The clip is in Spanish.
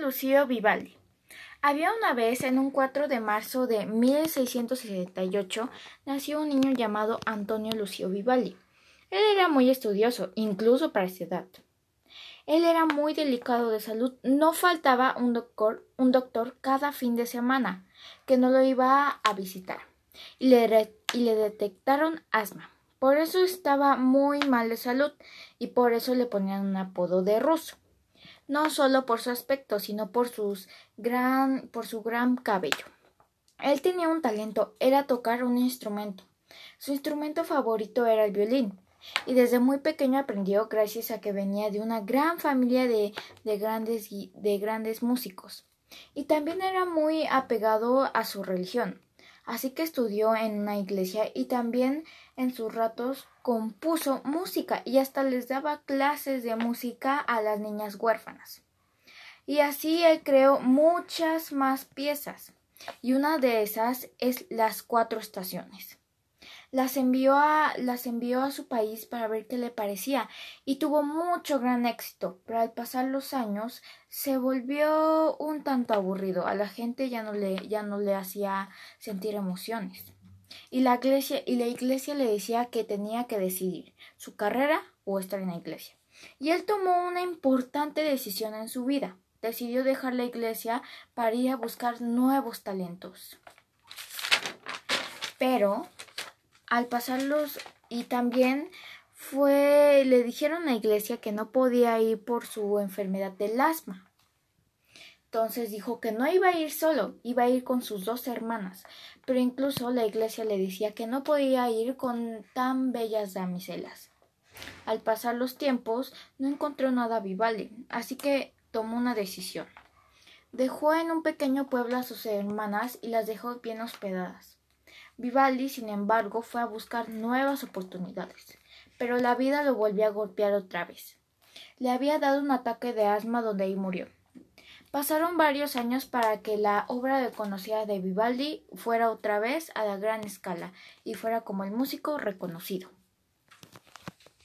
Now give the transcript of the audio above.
Lucio Vivaldi. Había una vez, en un 4 de marzo de 1668, nació un niño llamado Antonio Lucio Vivaldi. Él era muy estudioso, incluso para esa edad. Él era muy delicado de salud. No faltaba un doctor, un doctor cada fin de semana que no lo iba a visitar. Y le, y le detectaron asma. Por eso estaba muy mal de salud y por eso le ponían un apodo de ruso no solo por su aspecto, sino por, sus gran, por su gran cabello. Él tenía un talento, era tocar un instrumento. Su instrumento favorito era el violín, y desde muy pequeño aprendió gracias a que venía de una gran familia de, de, grandes, de grandes músicos. Y también era muy apegado a su religión así que estudió en una iglesia y también en sus ratos compuso música y hasta les daba clases de música a las niñas huérfanas. Y así él creó muchas más piezas, y una de esas es Las cuatro estaciones las envió a, las envió a su país para ver qué le parecía y tuvo mucho gran éxito, pero al pasar los años se volvió un tanto aburrido. A la gente ya no le, ya no le hacía sentir emociones. Y la iglesia, y la iglesia le decía que tenía que decidir su carrera o estar en la iglesia. Y él tomó una importante decisión en su vida. Decidió dejar la iglesia para ir a buscar nuevos talentos. Pero al pasarlos y también fue le dijeron a la iglesia que no podía ir por su enfermedad del asma. Entonces dijo que no iba a ir solo, iba a ir con sus dos hermanas, pero incluso la iglesia le decía que no podía ir con tan bellas damiselas. Al pasar los tiempos no encontró nada a así que tomó una decisión. Dejó en un pequeño pueblo a sus hermanas y las dejó bien hospedadas. Vivaldi, sin embargo, fue a buscar nuevas oportunidades, pero la vida lo volvió a golpear otra vez. Le había dado un ataque de asma donde ahí murió. Pasaron varios años para que la obra conocida de Vivaldi fuera otra vez a la gran escala y fuera como el músico reconocido.